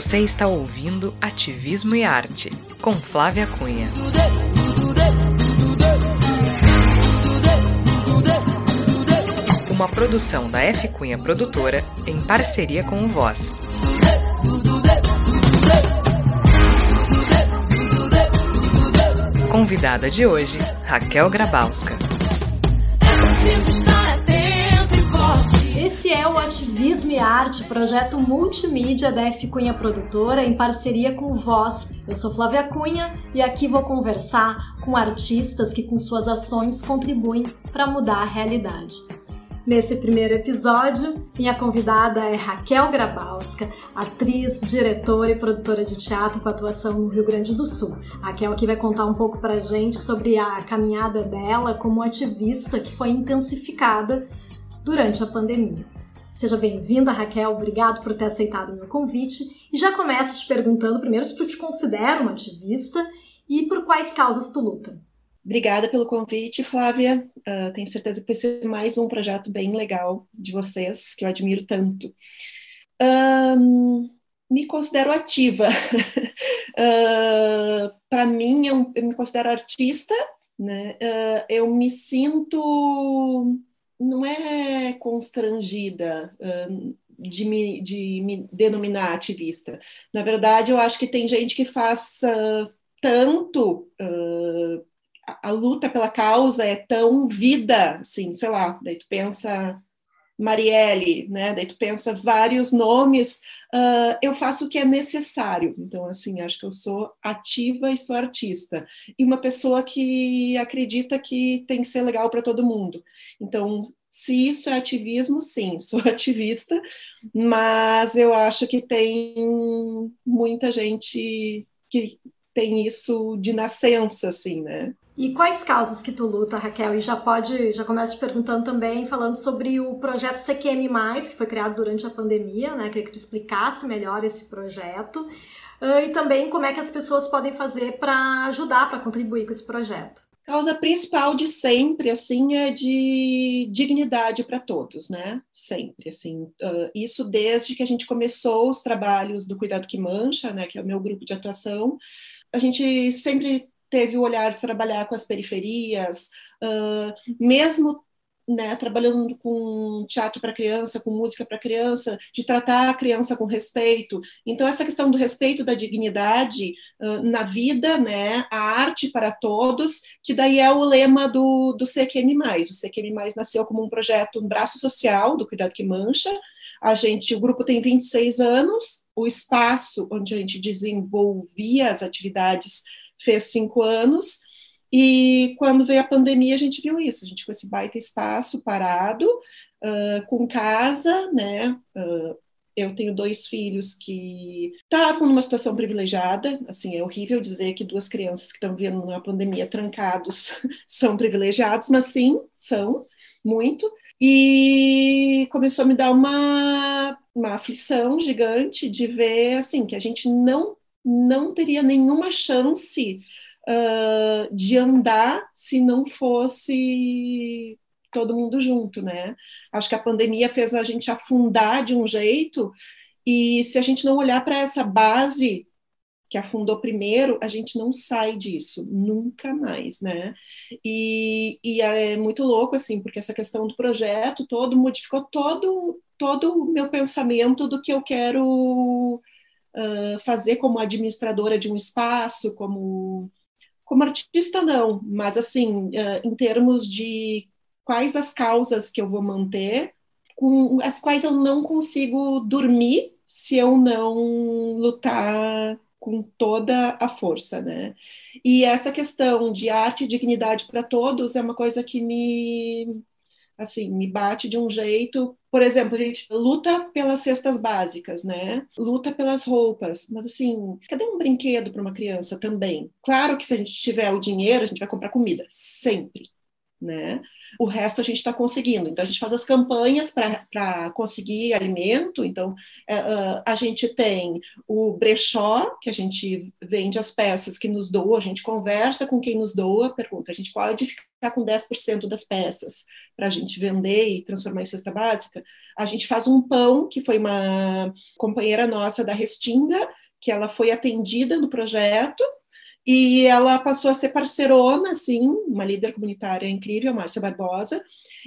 Você está ouvindo Ativismo e Arte, com Flávia Cunha. Uma produção da F Cunha Produtora em parceria com o Voz. Convidada de hoje, Raquel Grabowska. Ativismo e Arte, projeto multimídia da F Cunha Produtora em parceria com o Voz. Eu sou Flávia Cunha e aqui vou conversar com artistas que com suas ações contribuem para mudar a realidade. Nesse primeiro episódio, minha convidada é Raquel Grabowska, atriz, diretora e produtora de teatro com atuação no Rio Grande do Sul. A Raquel aqui vai contar um pouco pra gente sobre a caminhada dela como ativista que foi intensificada durante a pandemia. Seja bem-vinda, Raquel. Obrigado por ter aceitado o meu convite. E já começo te perguntando primeiro se tu te considera uma ativista e por quais causas tu luta. Obrigada pelo convite, Flávia. Uh, tenho certeza que vai ser mais um projeto bem legal de vocês, que eu admiro tanto. Um, me considero ativa. uh, Para mim, eu, eu, me considero artista. Né? Uh, eu me sinto não é constrangida de, me, de me denominar ativista. Na verdade, eu acho que tem gente que faz tanto. A, a, luta pela causa é tão vida, assim, sei lá, daí tu pensa Marielle, né? Daí tu pensa vários nomes. Uh, eu faço o que é necessário. Então, assim, acho que eu sou ativa e sou artista. E uma pessoa que acredita que tem que ser legal para todo mundo. Então, se isso é ativismo, sim, sou ativista, mas eu acho que tem muita gente que tem isso de nascença, assim, né? E quais causas que tu luta, Raquel? E já pode, já começo te perguntando também, falando sobre o projeto CQM+, que foi criado durante a pandemia, né? Queria que tu explicasse melhor esse projeto. Uh, e também como é que as pessoas podem fazer para ajudar, para contribuir com esse projeto. Causa principal de sempre, assim, é de dignidade para todos, né? Sempre, assim. Uh, isso desde que a gente começou os trabalhos do Cuidado que Mancha, né? Que é o meu grupo de atuação. A gente sempre teve o olhar de trabalhar com as periferias, uh, mesmo né, trabalhando com teatro para criança, com música para criança, de tratar a criança com respeito. Então, essa questão do respeito da dignidade uh, na vida, né, a arte para todos, que daí é o lema do, do CQM+. O CQM+, nasceu como um projeto, um braço social do Cuidado que Mancha. A gente, o grupo tem 26 anos, o espaço onde a gente desenvolvia as atividades fez cinco anos, e quando veio a pandemia, a gente viu isso, a gente com esse baita espaço parado, uh, com casa, né? Uh, eu tenho dois filhos que estavam numa situação privilegiada, assim, é horrível dizer que duas crianças que estão vivendo numa pandemia trancados são privilegiados, mas sim, são, muito, e começou a me dar uma, uma aflição gigante de ver, assim, que a gente não não teria nenhuma chance uh, de andar se não fosse todo mundo junto, né? Acho que a pandemia fez a gente afundar de um jeito, e se a gente não olhar para essa base que afundou primeiro, a gente não sai disso, nunca mais, né? E, e é muito louco, assim, porque essa questão do projeto todo modificou todo, todo o meu pensamento do que eu quero uh, fazer como administradora de um espaço, como, como artista, não, mas assim, uh, em termos de quais as causas que eu vou manter, com as quais eu não consigo dormir se eu não lutar com toda a força, né? E essa questão de arte e dignidade para todos é uma coisa que me assim, me bate de um jeito. Por exemplo, a gente luta pelas cestas básicas, né? Luta pelas roupas, mas assim, cadê um brinquedo para uma criança também? Claro que se a gente tiver o dinheiro, a gente vai comprar comida, sempre. Né? O resto a gente está conseguindo. Então, a gente faz as campanhas para conseguir alimento. Então, é, a gente tem o brechó, que a gente vende as peças que nos doa, a gente conversa com quem nos doa, pergunta, a gente pode ficar com 10% das peças para a gente vender e transformar em cesta básica? A gente faz um pão, que foi uma companheira nossa da Restinga, que ela foi atendida no projeto, e ela passou a ser parceirona, assim, uma líder comunitária incrível, Márcia Barbosa,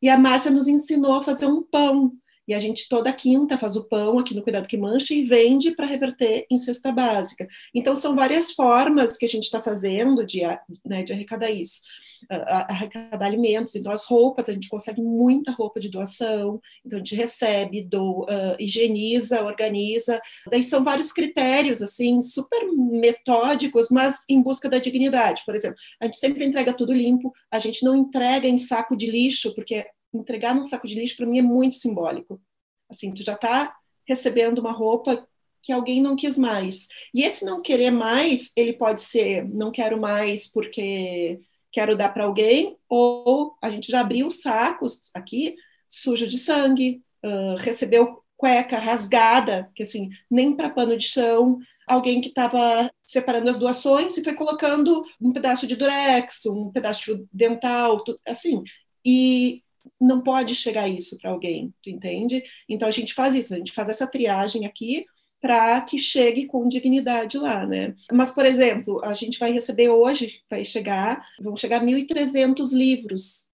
e a Márcia nos ensinou a fazer um pão. E a gente toda quinta faz o pão aqui no Cuidado que Mancha e vende para reverter em cesta básica. Então, são várias formas que a gente está fazendo de, né, de arrecadar isso arrecadar alimentos. Então, as roupas, a gente consegue muita roupa de doação, então a gente recebe, do, uh, higieniza, organiza. Daí são vários critérios, assim, super metódicos, mas em busca da dignidade. Por exemplo, a gente sempre entrega tudo limpo, a gente não entrega em saco de lixo, porque entregar num saco de lixo, para mim, é muito simbólico. Assim, tu já está recebendo uma roupa que alguém não quis mais. E esse não querer mais, ele pode ser não quero mais porque quero dar para alguém, ou a gente já abriu sacos aqui, sujo de sangue, uh, recebeu cueca rasgada, que assim, nem para pano de chão, alguém que estava separando as doações e foi colocando um pedaço de durex, um pedaço de dental, tudo, assim, e não pode chegar isso para alguém, tu entende? Então a gente faz isso, a gente faz essa triagem aqui, para que chegue com dignidade lá, né? Mas, por exemplo, a gente vai receber hoje, vai chegar, vão chegar 1.300 livros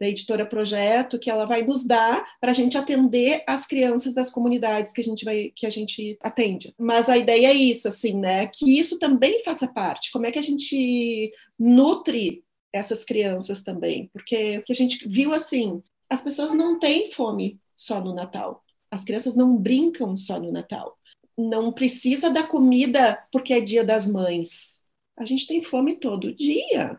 da editora Projeto que ela vai nos dar para a gente atender as crianças das comunidades que a gente vai que a gente atende. Mas a ideia é isso, assim, né? Que isso também faça parte. Como é que a gente nutre essas crianças também? Porque o que a gente viu assim, as pessoas não têm fome só no Natal. As crianças não brincam só no Natal não precisa da comida porque é dia das mães. A gente tem fome todo dia,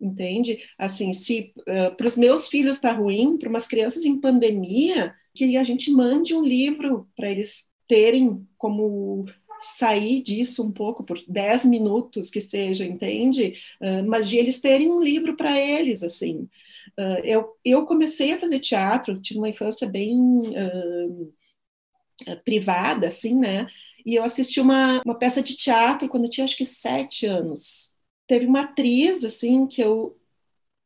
entende? Assim, se uh, para os meus filhos está ruim, para umas crianças em pandemia, que a gente mande um livro para eles terem como sair disso um pouco por 10 minutos que seja, entende? Uh, mas de eles terem um livro para eles, assim. Uh, eu, eu comecei a fazer teatro, tive uma infância bem uh, eh, privada, assim, né? E eu assisti uma, uma peça de teatro quando eu tinha acho que sete anos. Teve uma atriz, assim, que eu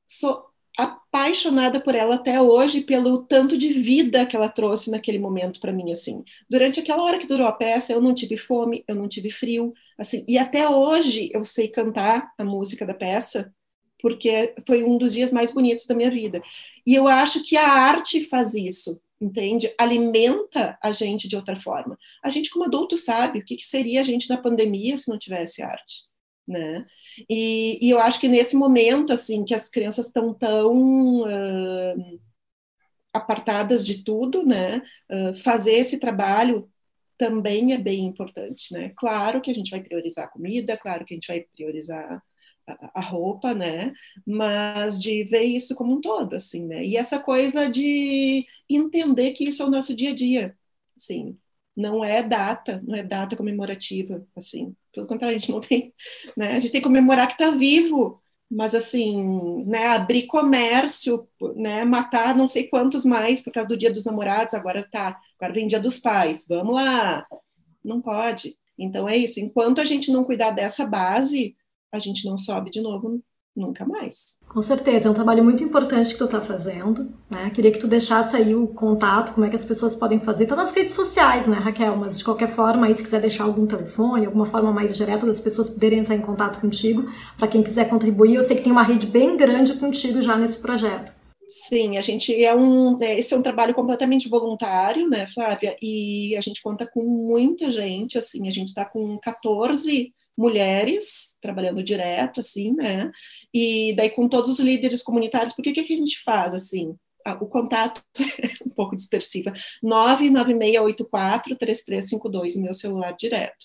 sou apaixonada por ela até hoje pelo tanto de vida que ela trouxe naquele momento para mim assim. Durante aquela hora que durou a peça, eu não tive fome, eu não tive frio, assim. E até hoje eu sei cantar a música da peça porque foi um dos dias mais bonitos da minha vida. E eu acho que a arte faz isso entende? Alimenta a gente de outra forma. A gente, como adulto, sabe o que, que seria a gente na pandemia se não tivesse arte, né? E, e, eu acho que nesse momento, assim, que as crianças estão tão uh, apartadas de tudo, né? Uh, fazer esse trabalho também é bem importante, né? Claro que a gente vai priorizar a comida, claro que a gente vai priorizar a, roupa, né? Mas de ver isso como um todo, assim, né? E essa coisa de entender que isso é o nosso dia a dia, assim, não é data, não é data comemorativa, assim. Pelo contrário, a gente não tem, né? A gente tem que comemorar que está vivo, mas assim, né, abrir comércio, né, matar não sei quantos mais por causa do Dia dos Namorados, agora tá, agora vem Dia dos Pais, vamos lá. Não pode. Então é isso, enquanto a gente não cuidar dessa base, a gente não sobe de novo nunca mais. Com certeza, é um trabalho muito importante que tu está fazendo, né? Queria que tu deixasse aí o contato, como é que as pessoas podem fazer, tá nas redes sociais, né, Raquel? Mas de qualquer forma, aí se quiser deixar algum telefone, alguma forma mais direta das pessoas poderem entrar em contato contigo, para quem quiser contribuir, eu sei que tem uma rede bem grande contigo já nesse projeto. Sim, a gente é um, é, esse é um trabalho completamente voluntário, né, Flávia? E a gente conta com muita gente, assim, a gente está com 14 mulheres trabalhando direto, assim, né? E daí com todos os líderes comunitários, porque o que, a gente faz, assim? o contato é um pouco dispersiva, 99684-3352, meu celular direto.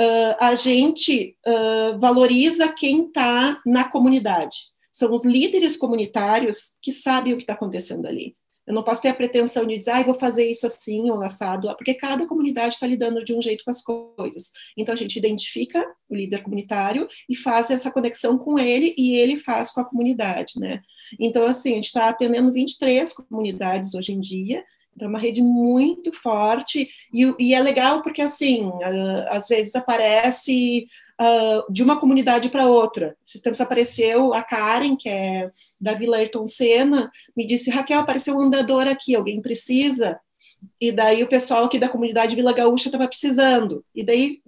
Uh, a gente uh, valoriza quem está na comunidade. São os líderes comunitários que sabem o que está acontecendo ali. Eu não posso ter a pretensão de dizer, ah, vou fazer isso assim ou assado, porque cada comunidade está lidando de um jeito com as coisas. Então a gente identifica o líder comunitário e faz essa conexão com ele e ele faz com a comunidade, né? Então, assim, a gente está atendendo 23 comunidades hoje em dia, então, é uma rede muito forte e, e é legal porque, assim, às vezes aparece uh, de uma comunidade para outra. Esses tempos apareceu a Karen, que é da Vila Ayrton Senna, me disse, Raquel, apareceu um andador aqui, alguém precisa? E daí o pessoal aqui da comunidade Vila Gaúcha estava precisando. E daí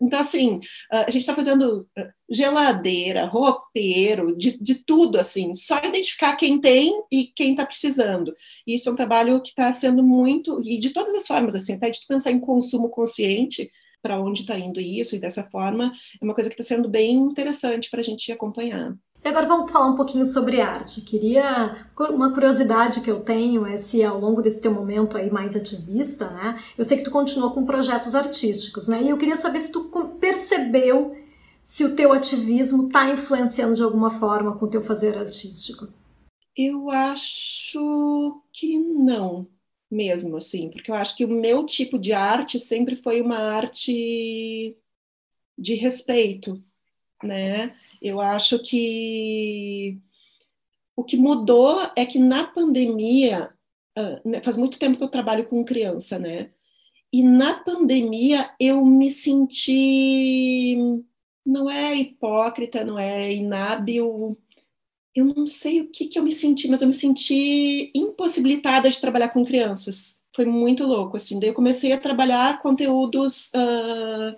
então, assim, a gente está fazendo geladeira, roupeiro, de, de tudo, assim, só identificar quem tem e quem está precisando. E isso é um trabalho que está sendo muito, e de todas as formas, assim, até de pensar em consumo consciente, para onde está indo isso, e dessa forma, é uma coisa que está sendo bem interessante para a gente acompanhar. E agora vamos falar um pouquinho sobre arte. Queria uma curiosidade que eu tenho é se ao longo desse teu momento aí mais ativista, né? Eu sei que tu continuou com projetos artísticos, né? E eu queria saber se tu percebeu se o teu ativismo está influenciando de alguma forma com o teu fazer artístico. Eu acho que não, mesmo assim, porque eu acho que o meu tipo de arte sempre foi uma arte de respeito, né? Eu acho que o que mudou é que na pandemia, uh, faz muito tempo que eu trabalho com criança, né? E na pandemia eu me senti, não é hipócrita, não é inábil, eu não sei o que, que eu me senti, mas eu me senti impossibilitada de trabalhar com crianças. Foi muito louco, assim. Daí eu comecei a trabalhar conteúdos uh,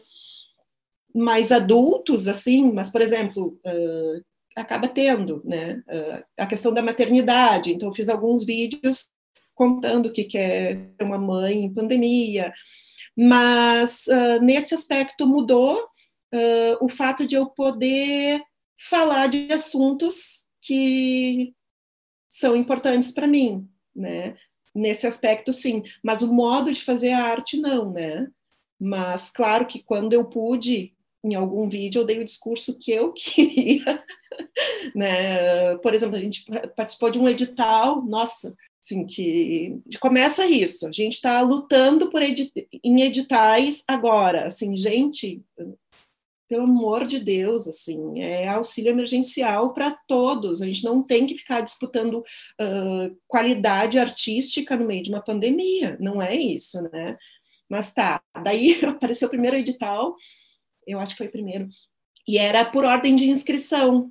mais adultos, assim, mas, por exemplo, uh, acaba tendo, né, uh, a questão da maternidade. Então, eu fiz alguns vídeos contando o que, que é uma mãe em pandemia, mas nesse aspecto mudou o fato de eu poder falar de assuntos que são importantes para mim, né? Nesse aspecto, sim, mas o modo de fazer a arte, não, né? Mas claro que quando eu pude em algum vídeo eu dei o discurso que eu queria, né? Por exemplo, a gente participou de um edital, nossa, assim, que começa isso, a gente está lutando por edit em editais agora, assim, gente, pelo amor de Deus, assim, é auxílio emergencial para todos. A gente não tem que ficar disputando uh, qualidade artística no meio de uma pandemia. Não é isso, né? Mas tá. Daí apareceu o primeiro edital eu acho que foi o primeiro, e era por ordem de inscrição.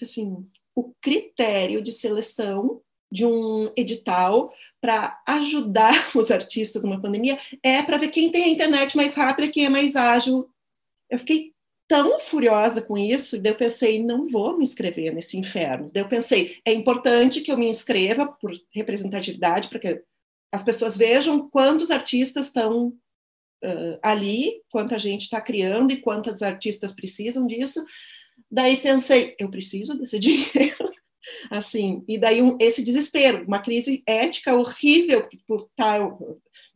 Assim, o critério de seleção de um edital para ajudar os artistas numa pandemia é para ver quem tem a internet mais rápida, quem é mais ágil. Eu fiquei tão furiosa com isso, daí eu pensei, não vou me inscrever nesse inferno. Daí eu pensei, é importante que eu me inscreva por representatividade, para que as pessoas vejam quantos artistas estão uh, ali, quanta gente está criando e quantos artistas precisam disso. Daí pensei, eu preciso desse dinheiro. assim, e daí um, esse desespero, uma crise ética horrível por estar tá,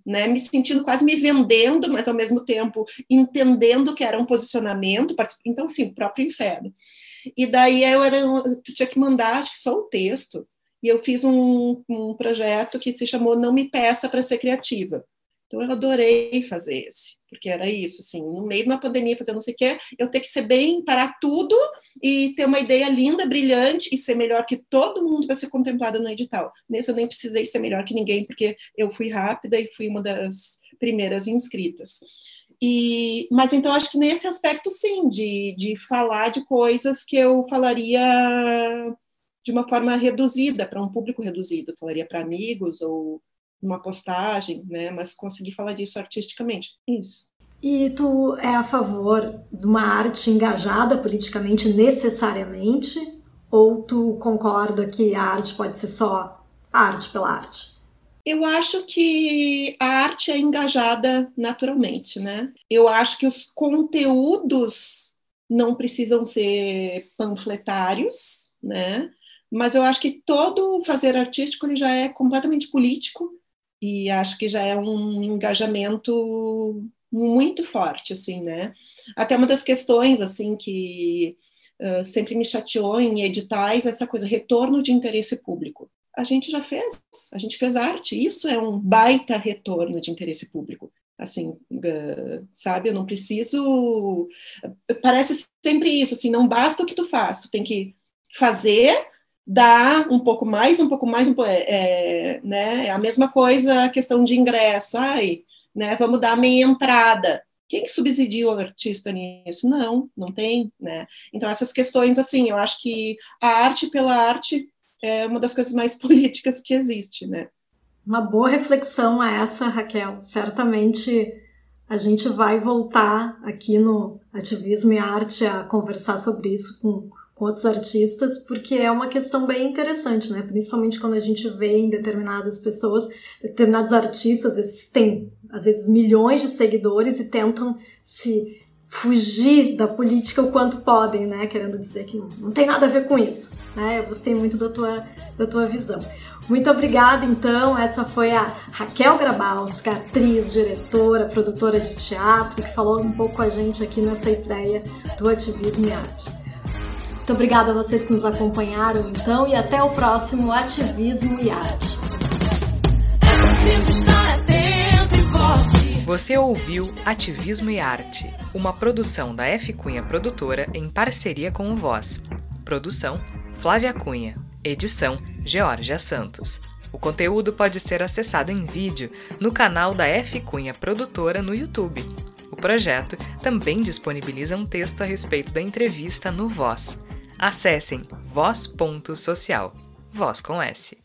né, me sentindo quase me vendendo, mas ao mesmo tempo entendendo que era um posicionamento, então sim, o próprio inferno. E daí eu era, tu tinha que mandar, acho que só um texto, e eu fiz um, um projeto que se chamou Não Me Peça para Ser Criativa. Então eu adorei fazer esse, porque era isso, assim, no meio de uma pandemia, fazer não sei o quê, eu ter que ser bem, parar tudo e ter uma ideia linda, brilhante e ser melhor que todo mundo para ser contemplada no edital. Nesse eu nem precisei ser melhor que ninguém, porque eu fui rápida e fui uma das primeiras inscritas. E, mas então acho que nesse aspecto sim, de, de falar de coisas que eu falaria de uma forma reduzida, para um público reduzido, falaria para amigos ou uma postagem, né? Mas conseguir falar disso artisticamente. Isso. E tu é a favor de uma arte engajada politicamente necessariamente? Ou tu concorda que a arte pode ser só arte pela arte? Eu acho que a arte é engajada naturalmente, né? Eu acho que os conteúdos não precisam ser panfletários, né? Mas eu acho que todo fazer artístico ele já é completamente político e acho que já é um engajamento muito forte, assim, né? Até uma das questões, assim, que uh, sempre me chateou em editais, essa coisa, retorno de interesse público. a gente já fez, a gente fez arte. Isso é um baita retorno de interesse público. Assim, sabe, eu não preciso. Parece sempre isso, assim, não basta o que tu faz, tu tem que fazer, dar um pouco mais, um pouco mais, é, é, né? É a mesma coisa a questão de ingresso. Ai, né? Vamos dar meia entrada. Quem que subsidia o artista nisso? Não, não tem, né? Então essas questões, assim, eu acho que a arte pela arte é uma das coisas mais políticas que existe, né? Uma boa reflexão é essa, Raquel. Certamente a gente vai voltar aqui no Ativismo e Arte a conversar sobre isso com outros artistas, porque é uma questão bem interessante, né? Principalmente quando a gente vê em determinadas pessoas, determinados artistas, esses têm às vezes milhões de seguidores e tentam se fugir da política o quanto podem, né? Querendo dizer que não, não tem nada a ver com isso, né? Eu gostei muito da tua, da tua visão. Muito obrigada, então. Essa foi a Raquel Grabalska, atriz, diretora, produtora de teatro, que falou um pouco com a gente aqui nessa estreia do Ativismo e Arte. Muito obrigada a vocês que nos acompanharam, então, e até o próximo Ativismo e Arte. Você ouviu Ativismo e Arte, uma produção da F Cunha Produtora em parceria com o Voz. Produção: Flávia Cunha. Edição: Georgia Santos. O conteúdo pode ser acessado em vídeo no canal da F Cunha Produtora no YouTube. O projeto também disponibiliza um texto a respeito da entrevista no Voz. Acessem voz.social. Voz com S.